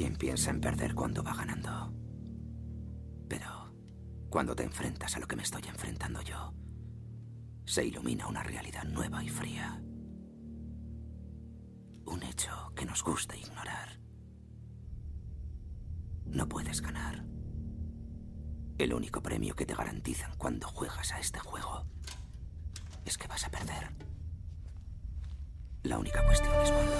¿Quién piensa en perder cuando va ganando? Pero cuando te enfrentas a lo que me estoy enfrentando yo, se ilumina una realidad nueva y fría. Un hecho que nos gusta ignorar. No puedes ganar. El único premio que te garantizan cuando juegas a este juego es que vas a perder. La única cuestión es cuándo.